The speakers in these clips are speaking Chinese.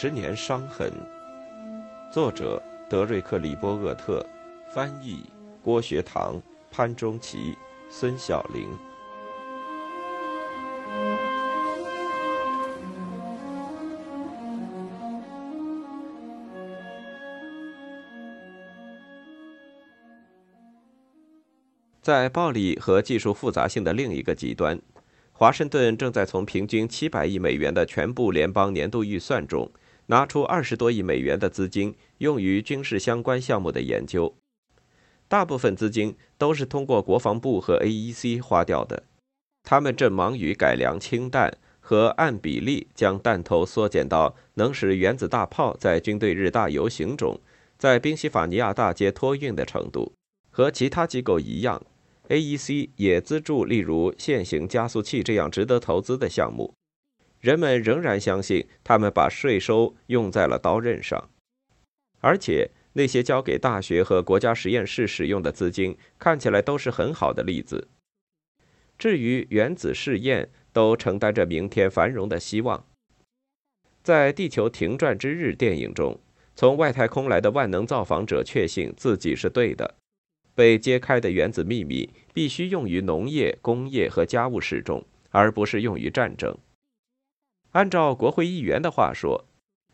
十年伤痕。作者：德瑞克·里波厄特，翻译：郭学堂、潘中奇、孙晓玲。在暴力和技术复杂性的另一个极端。华盛顿正在从平均七百亿美元的全部联邦年度预算中拿出二十多亿美元的资金，用于军事相关项目的研究。大部分资金都是通过国防部和 AEC 花掉的。他们正忙于改良氢弹和按比例将弹头缩减到能使原子大炮在军队日大游行中在宾夕法尼亚大街托运的程度。和其他机构一样。AEC 也资助例如线性加速器这样值得投资的项目。人们仍然相信他们把税收用在了刀刃上，而且那些交给大学和国家实验室使用的资金看起来都是很好的例子。至于原子试验，都承担着明天繁荣的希望。在《地球停转之日》电影中，从外太空来的万能造访者确信自己是对的。被揭开的原子秘密必须用于农业、工业和家务使中，而不是用于战争。按照国会议员的话说，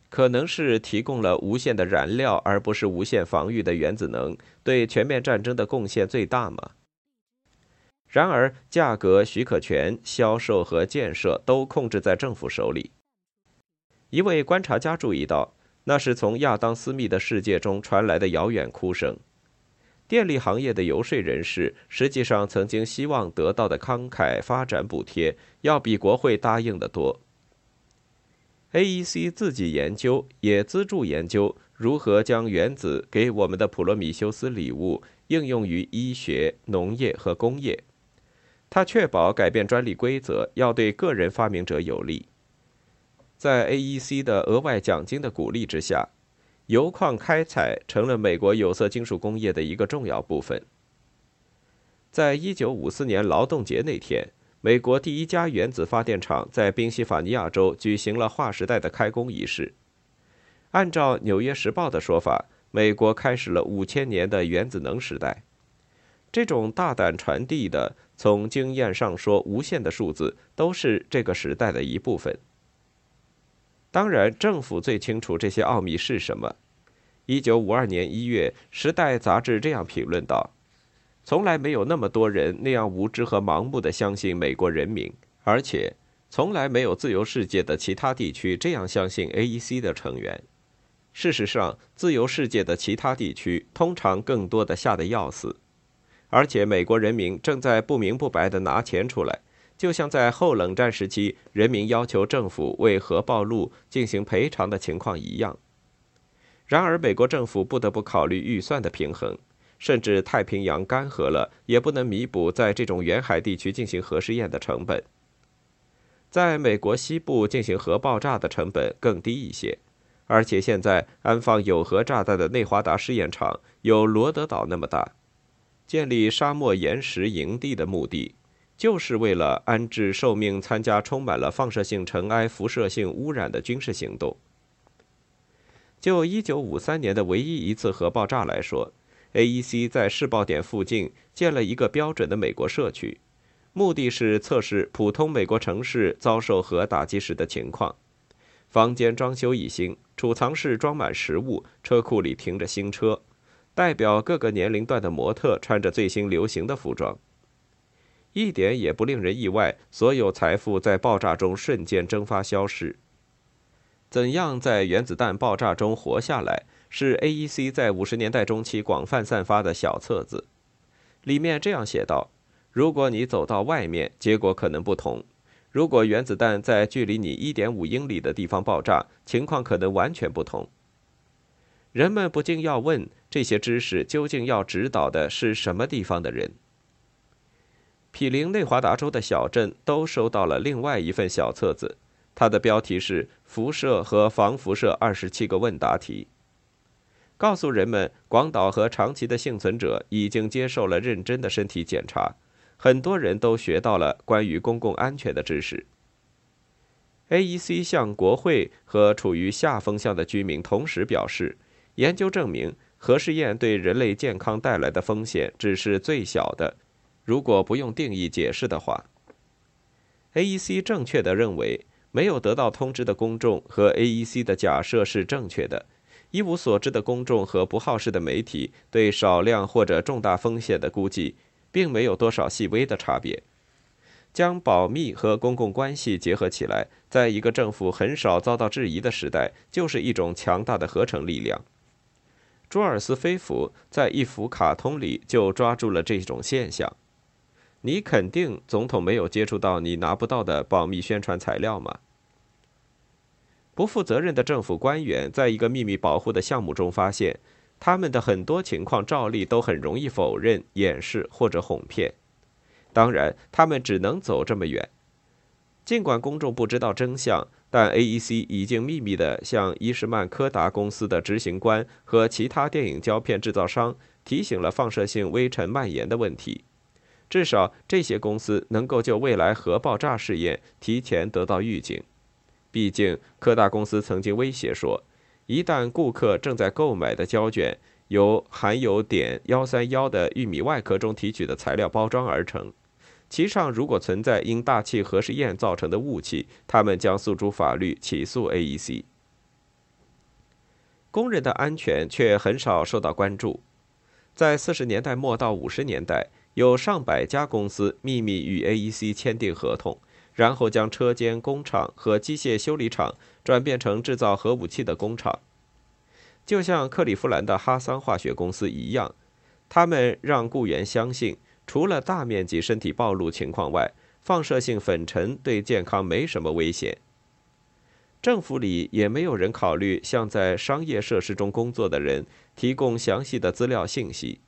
可能是提供了无限的燃料，而不是无限防御的原子能，对全面战争的贡献最大吗？然而，价格、许可权、销售和建设都控制在政府手里。一位观察家注意到，那是从亚当·斯密的世界中传来的遥远哭声。电力行业的游说人士实际上曾经希望得到的慷慨发展补贴要比国会答应的多。AEC 自己研究也资助研究如何将原子给我们的普罗米修斯礼物应用于医学、农业和工业。他确保改变专利规则要对个人发明者有利。在 AEC 的额外奖金的鼓励之下。铀矿开采成了美国有色金属工业的一个重要部分。在一九五四年劳动节那天，美国第一家原子发电厂在宾夕法尼亚州举行了划时代的开工仪式。按照《纽约时报》的说法，美国开始了五千年的原子能时代。这种大胆传递的、从经验上说无限的数字，都是这个时代的一部分。当然，政府最清楚这些奥秘是什么。一九五二年一月，《时代》杂志这样评论道：“从来没有那么多人那样无知和盲目的相信美国人民，而且从来没有自由世界的其他地区这样相信 AEC 的成员。事实上，自由世界的其他地区通常更多的吓得要死，而且美国人民正在不明不白地拿钱出来。”就像在后冷战时期，人民要求政府为核暴露进行赔偿的情况一样。然而，美国政府不得不考虑预算的平衡，甚至太平洋干涸了也不能弥补在这种远海地区进行核试验的成本。在美国西部进行核爆炸的成本更低一些，而且现在安放有核炸弹的内华达试验场有罗德岛那么大。建立沙漠岩石营地的目的。就是为了安置受命参加充满了放射性尘埃、辐射性污染的军事行动。就1953年的唯一一次核爆炸来说，AEC 在试爆点附近建了一个标准的美国社区，目的是测试普通美国城市遭受核打击时的情况。房间装修一新，储藏室装满食物，车库里停着新车，代表各个年龄段的模特穿着最新流行的服装。一点也不令人意外，所有财富在爆炸中瞬间蒸发消失。怎样在原子弹爆炸中活下来？是 AEC 在五十年代中期广泛散发的小册子，里面这样写道：“如果你走到外面，结果可能不同。如果原子弹在距离你一点五英里的地方爆炸，情况可能完全不同。”人们不禁要问：这些知识究竟要指导的是什么地方的人？毗邻内华达州的小镇都收到了另外一份小册子，它的标题是“辐射和防辐射二十七个问答题”，告诉人们广岛和长崎的幸存者已经接受了认真的身体检查，很多人都学到了关于公共安全的知识。AEC 向国会和处于下风向的居民同时表示，研究证明核试验对人类健康带来的风险只是最小的。如果不用定义解释的话，AEC 正确的认为没有得到通知的公众和 AEC 的假设是正确的。一无所知的公众和不好事的媒体对少量或者重大风险的估计，并没有多少细微的差别。将保密和公共关系结合起来，在一个政府很少遭到质疑的时代，就是一种强大的合成力量。朱尔斯·菲弗在一幅卡通里就抓住了这种现象。你肯定总统没有接触到你拿不到的保密宣传材料吗？不负责任的政府官员在一个秘密保护的项目中发现，他们的很多情况照例都很容易否认、掩饰或者哄骗。当然，他们只能走这么远。尽管公众不知道真相，但 AEC 已经秘密地向伊什曼柯达公司的执行官和其他电影胶片制造商提醒了放射性微尘蔓延的问题。至少，这些公司能够就未来核爆炸试验提前得到预警。毕竟，柯达公司曾经威胁说，一旦顾客正在购买的胶卷由含有碘幺三幺的玉米外壳中提取的材料包装而成。其上如果存在因大气核试验造成的雾气，他们将诉诸法律起诉 AEC。工人的安全却很少受到关注。在四十年代末到五十年代，有上百家公司秘密与 AEC 签订合同，然后将车间、工厂和机械修理厂转变成制造核武器的工厂，就像克利夫兰的哈桑化学公司一样，他们让雇员相信。除了大面积身体暴露情况外，放射性粉尘对健康没什么危险。政府里也没有人考虑向在商业设施中工作的人提供详细的资料信息。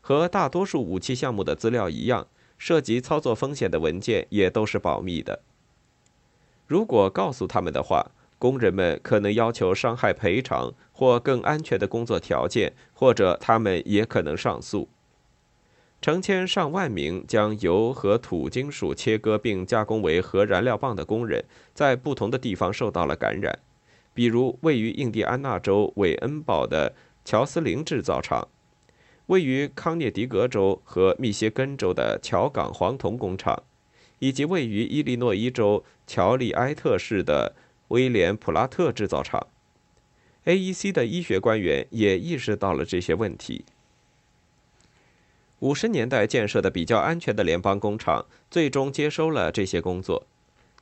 和大多数武器项目的资料一样，涉及操作风险的文件也都是保密的。如果告诉他们的话，工人们可能要求伤害赔偿或更安全的工作条件，或者他们也可能上诉。成千上万名将铀和土金属切割并加工为核燃料棒的工人，在不同的地方受到了感染，比如位于印第安纳州韦恩堡的乔斯林制造厂，位于康涅狄格州和密歇根州的乔港黄铜工厂，以及位于伊利诺伊州乔利埃特市的威廉普拉特制造厂。AEC 的医学官员也意识到了这些问题。五十年代建设的比较安全的联邦工厂，最终接收了这些工作。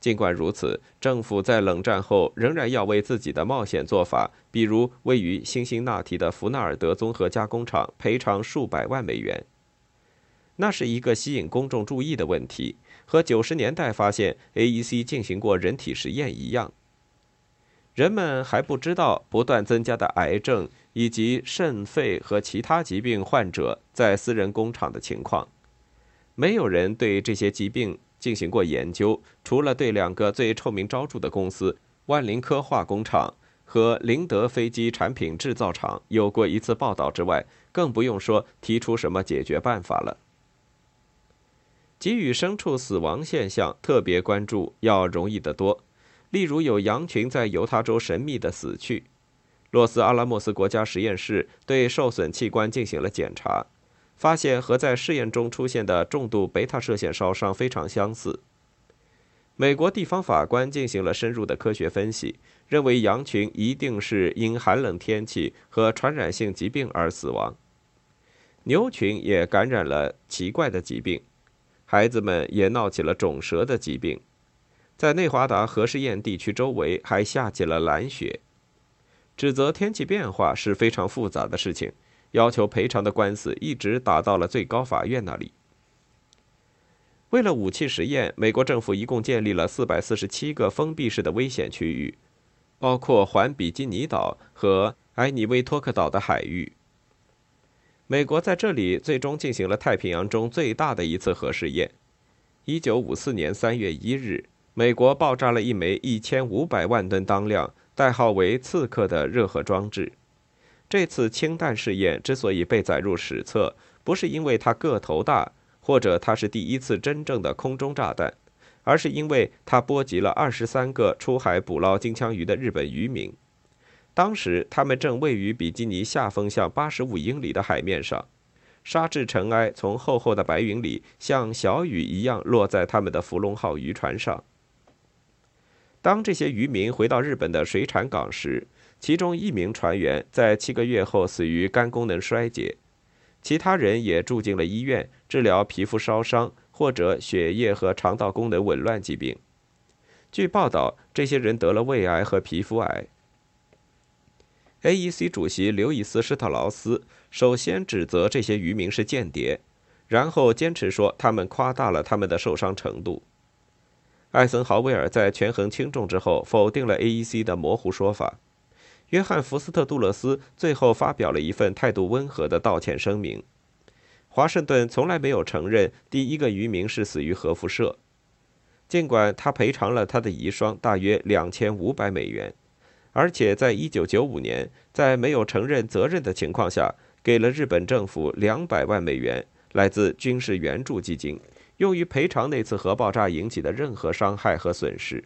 尽管如此，政府在冷战后仍然要为自己的冒险做法，比如位于辛辛那提的福纳尔德综合加工厂，赔偿数百万美元。那是一个吸引公众注意的问题，和九十年代发现 AEC 进行过人体实验一样。人们还不知道不断增加的癌症。以及肾、肺和其他疾病患者在私人工厂的情况，没有人对这些疾病进行过研究，除了对两个最臭名昭著的公司——万林科化工厂和林德飞机产品制造厂有过一次报道之外，更不用说提出什么解决办法了。给予牲畜死亡现象特别关注要容易得多，例如有羊群在犹他州神秘的死去。洛斯阿拉莫斯国家实验室对受损器官进行了检查，发现和在试验中出现的重度贝塔射线烧伤非常相似。美国地方法官进行了深入的科学分析，认为羊群一定是因寒冷天气和传染性疾病而死亡。牛群也感染了奇怪的疾病，孩子们也闹起了肿舌的疾病。在内华达核试验地区周围还下起了蓝雪。指责天气变化是非常复杂的事情，要求赔偿的官司一直打到了最高法院那里。为了武器实验，美国政府一共建立了四百四十七个封闭式的危险区域，包括环比基尼岛和埃尼威托克岛的海域。美国在这里最终进行了太平洋中最大的一次核试验。一九五四年三月一日，美国爆炸了一枚一千五百万吨当量。代号为“刺客”的热核装置，这次氢弹试验之所以被载入史册，不是因为它个头大，或者它是第一次真正的空中炸弹，而是因为它波及了二十三个出海捕捞金枪鱼的日本渔民。当时，他们正位于比基尼下风向八十五英里的海面上，沙质尘埃从厚厚的白云里像小雨一样落在他们的福龙号渔船上。当这些渔民回到日本的水产港时，其中一名船员在七个月后死于肝功能衰竭，其他人也住进了医院治疗皮肤烧伤或者血液和肠道功能紊乱疾病。据报道，这些人得了胃癌和皮肤癌。AEC 主席刘易斯·施特劳斯首先指责这些渔民是间谍，然后坚持说他们夸大了他们的受伤程度。艾森豪威尔在权衡轻重之后否定了 AEC 的模糊说法。约翰·福斯特·杜勒斯最后发表了一份态度温和的道歉声明。华盛顿从来没有承认第一个渔民是死于核辐射，尽管他赔偿了他的遗孀大约两千五百美元。而且，在一九九五年，在没有承认责任的情况下，给了日本政府两百万美元，来自军事援助基金，用于赔偿那次核爆炸引起的任何伤害和损失。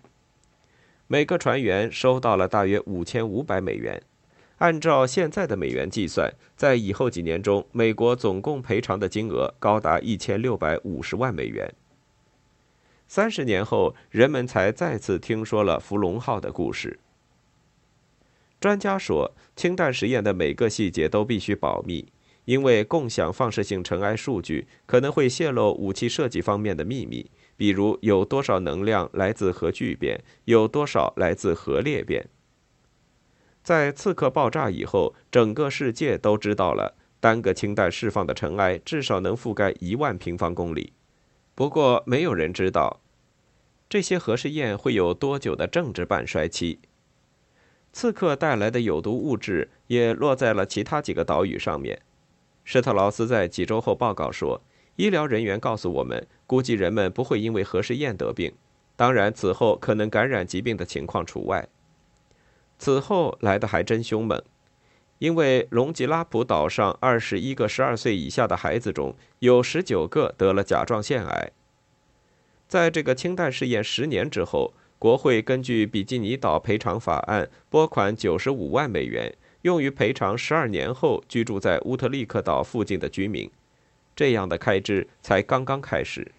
每个船员收到了大约五千五百美元。按照现在的美元计算，在以后几年中，美国总共赔偿的金额高达一千六百五十万美元。三十年后，人们才再次听说了“福龙号”的故事。专家说，氢弹实验的每个细节都必须保密，因为共享放射性尘埃数据可能会泄露武器设计方面的秘密，比如有多少能量来自核聚变，有多少来自核裂变。在刺客爆炸以后，整个世界都知道了，单个氢弹释放的尘埃至少能覆盖一万平方公里。不过，没有人知道这些核试验会有多久的政治半衰期。刺客带来的有毒物质也落在了其他几个岛屿上面。施特劳斯在几周后报告说，医疗人员告诉我们，估计人们不会因为核试验得病，当然此后可能感染疾病的情况除外。此后来的还真凶猛，因为隆吉拉普岛上二十一个十二岁以下的孩子中有十九个得了甲状腺癌。在这个氢弹试验十年之后。国会根据比基尼岛赔偿法案拨款九十五万美元，用于赔偿十二年后居住在乌特利克岛附近的居民。这样的开支才刚刚开始。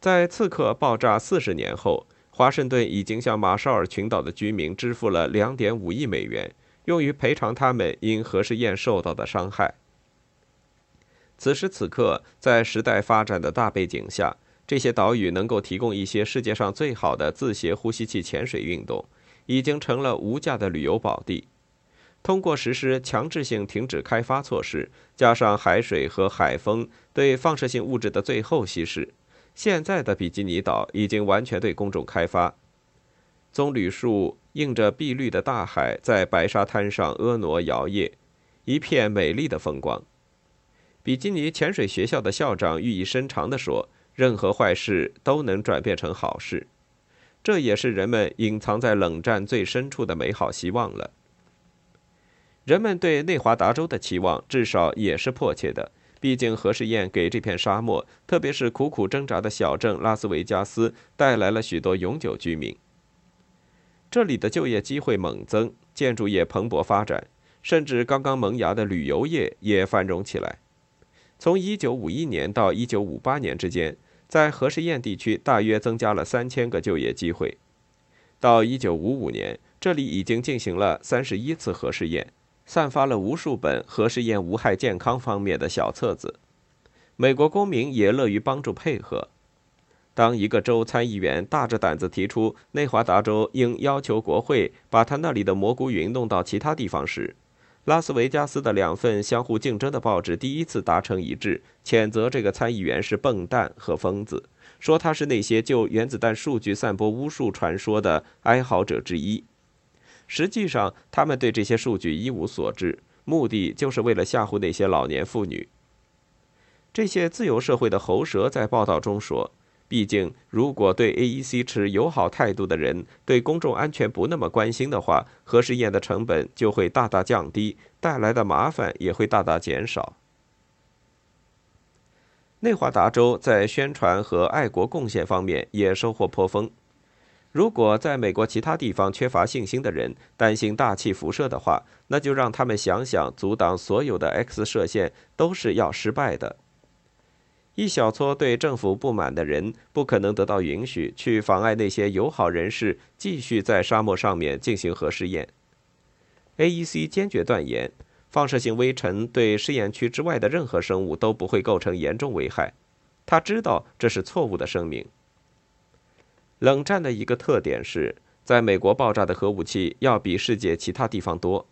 在刺客爆炸四十年后，华盛顿已经向马绍尔群岛的居民支付了两点五亿美元，用于赔偿他们因核试验受到的伤害。此时此刻，在时代发展的大背景下。这些岛屿能够提供一些世界上最好的自携呼吸器潜水运动，已经成了无价的旅游宝地。通过实施强制性停止开发措施，加上海水和海风对放射性物质的最后稀释，现在的比基尼岛已经完全对公众开发。棕榈树映着碧绿的大海，在白沙滩上婀娜摇曳，一片美丽的风光。比基尼潜水学校的校长寓意深长地说。任何坏事都能转变成好事，这也是人们隐藏在冷战最深处的美好希望了。人们对内华达州的期望至少也是迫切的，毕竟核试验给这片沙漠，特别是苦苦挣扎的小镇拉斯维加斯带来了许多永久居民。这里的就业机会猛增，建筑业蓬勃发展，甚至刚刚萌芽的旅游业也繁荣起来。从1951年到1958年之间。在核试验地区，大约增加了三千个就业机会。到一九五五年，这里已经进行了三十一次核试验，散发了无数本核试验无害健康方面的小册子。美国公民也乐于帮助配合。当一个州参议员大着胆子提出内华达州应要求国会把他那里的蘑菇云弄到其他地方时，拉斯维加斯的两份相互竞争的报纸第一次达成一致，谴责这个参议员是笨蛋和疯子，说他是那些就原子弹数据散播巫术传说的哀嚎者之一。实际上，他们对这些数据一无所知，目的就是为了吓唬那些老年妇女。这些自由社会的喉舌在报道中说。毕竟，如果对 AEC 持友好态度的人对公众安全不那么关心的话，核试验的成本就会大大降低，带来的麻烦也会大大减少。内华达州在宣传和爱国贡献方面也收获颇丰。如果在美国其他地方缺乏信心的人担心大气辐射的话，那就让他们想想，阻挡所有的 X 射线都是要失败的。一小撮对政府不满的人不可能得到允许去妨碍那些友好人士继续在沙漠上面进行核试验。AEC 坚决断言，放射性微尘对试验区之外的任何生物都不会构成严重危害。他知道这是错误的声明。冷战的一个特点是，在美国爆炸的核武器要比世界其他地方多。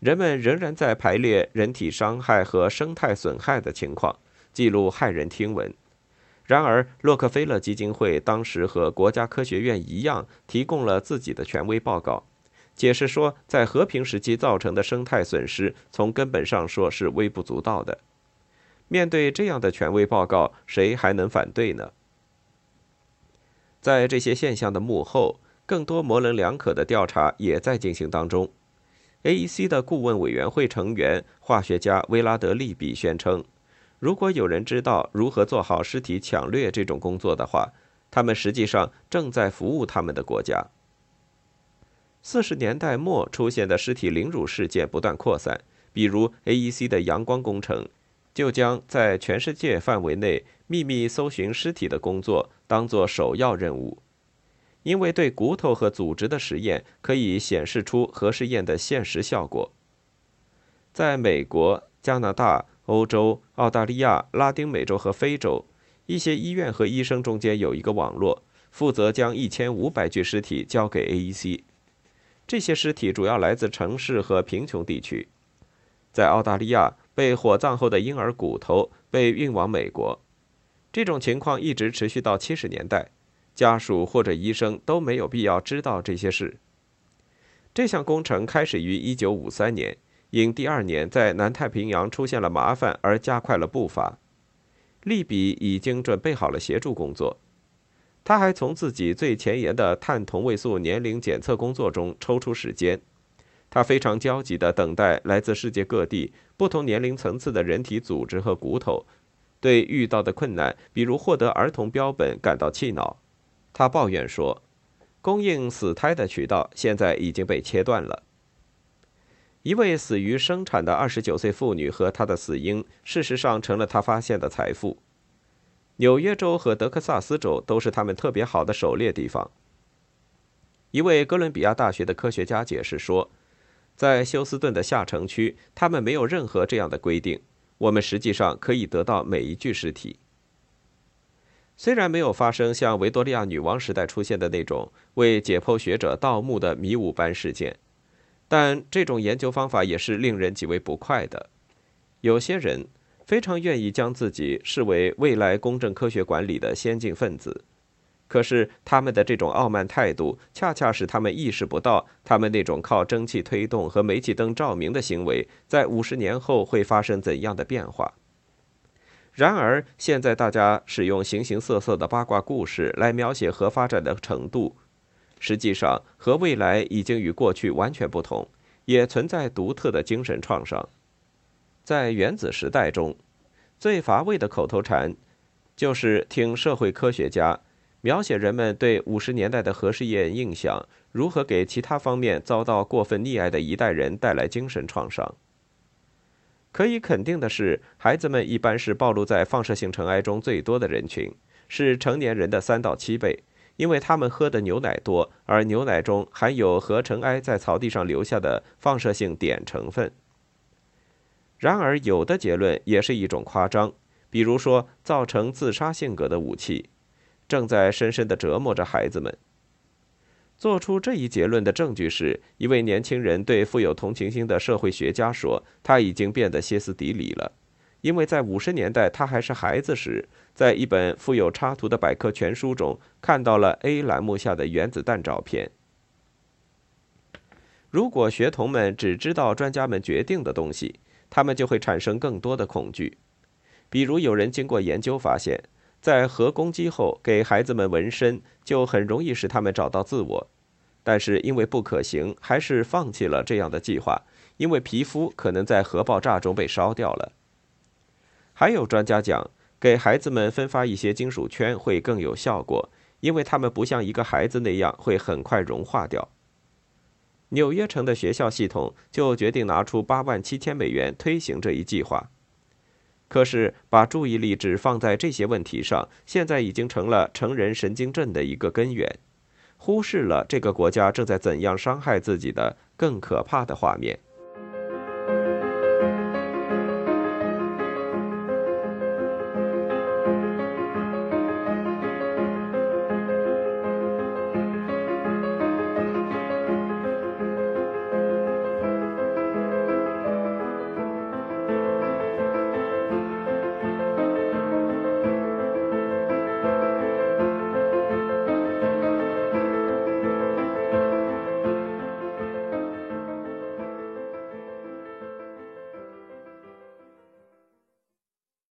人们仍然在排列人体伤害和生态损害的情况，记录骇人听闻。然而，洛克菲勒基金会当时和国家科学院一样，提供了自己的权威报告，解释说，在和平时期造成的生态损失，从根本上说是微不足道的。面对这样的权威报告，谁还能反对呢？在这些现象的幕后，更多模棱两可的调查也在进行当中。AEC 的顾问委员会成员化学家威拉德利比宣称，如果有人知道如何做好尸体抢掠这种工作的话，他们实际上正在服务他们的国家。四十年代末出现的尸体凌辱事件不断扩散，比如 AEC 的阳光工程。就将在全世界范围内秘密搜寻尸体的工作当做首要任务，因为对骨头和组织的实验可以显示出核试验的现实效果。在美国、加拿大、欧洲、澳大利亚、拉丁美洲和非洲，一些医院和医生中间有一个网络，负责将一千五百具尸体交给 AEC。这些尸体主要来自城市和贫穷地区，在澳大利亚。被火葬后的婴儿骨头被运往美国，这种情况一直持续到七十年代。家属或者医生都没有必要知道这些事。这项工程开始于一九五三年，因第二年在南太平洋出现了麻烦而加快了步伐。利比已经准备好了协助工作，他还从自己最前沿的碳同位素年龄检测工作中抽出时间。他非常焦急地等待来自世界各地不同年龄层次的人体组织和骨头，对遇到的困难，比如获得儿童标本感到气恼。他抱怨说：“供应死胎的渠道现在已经被切断了。”一位死于生产的二十九岁妇女和她的死婴，事实上成了他发现的财富。纽约州和德克萨斯州都是他们特别好的狩猎地方。一位哥伦比亚大学的科学家解释说。在休斯顿的下城区，他们没有任何这样的规定。我们实际上可以得到每一具尸体。虽然没有发生像维多利亚女王时代出现的那种为解剖学者盗墓的迷雾般事件，但这种研究方法也是令人极为不快的。有些人非常愿意将自己视为未来公正科学管理的先进分子。可是，他们的这种傲慢态度，恰恰使他们意识不到，他们那种靠蒸汽推动和煤气灯照明的行为，在五十年后会发生怎样的变化。然而，现在大家使用形形色色的八卦故事来描写核发展的程度，实际上和未来已经与过去完全不同，也存在独特的精神创伤。在原子时代中，最乏味的口头禅，就是听社会科学家。描写人们对五十年代的核试验印象如何给其他方面遭到过分溺爱的一代人带来精神创伤。可以肯定的是，孩子们一般是暴露在放射性尘埃中最多的人群，是成年人的三到七倍，因为他们喝的牛奶多，而牛奶中含有核尘埃在草地上留下的放射性碘成分。然而，有的结论也是一种夸张，比如说造成自杀性格的武器。正在深深地折磨着孩子们。做出这一结论的证据是一位年轻人对富有同情心的社会学家说：“他已经变得歇斯底里了，因为在五十年代他还是孩子时，在一本附有插图的百科全书中看到了 A 栏目下的原子弹照片。如果学童们只知道专家们决定的东西，他们就会产生更多的恐惧。比如，有人经过研究发现。”在核攻击后，给孩子们纹身就很容易使他们找到自我，但是因为不可行，还是放弃了这样的计划，因为皮肤可能在核爆炸中被烧掉了。还有专家讲，给孩子们分发一些金属圈会更有效果，因为他们不像一个孩子那样会很快融化掉。纽约城的学校系统就决定拿出八万七千美元推行这一计划。可是，把注意力只放在这些问题上，现在已经成了成人神经症的一个根源，忽视了这个国家正在怎样伤害自己的更可怕的画面。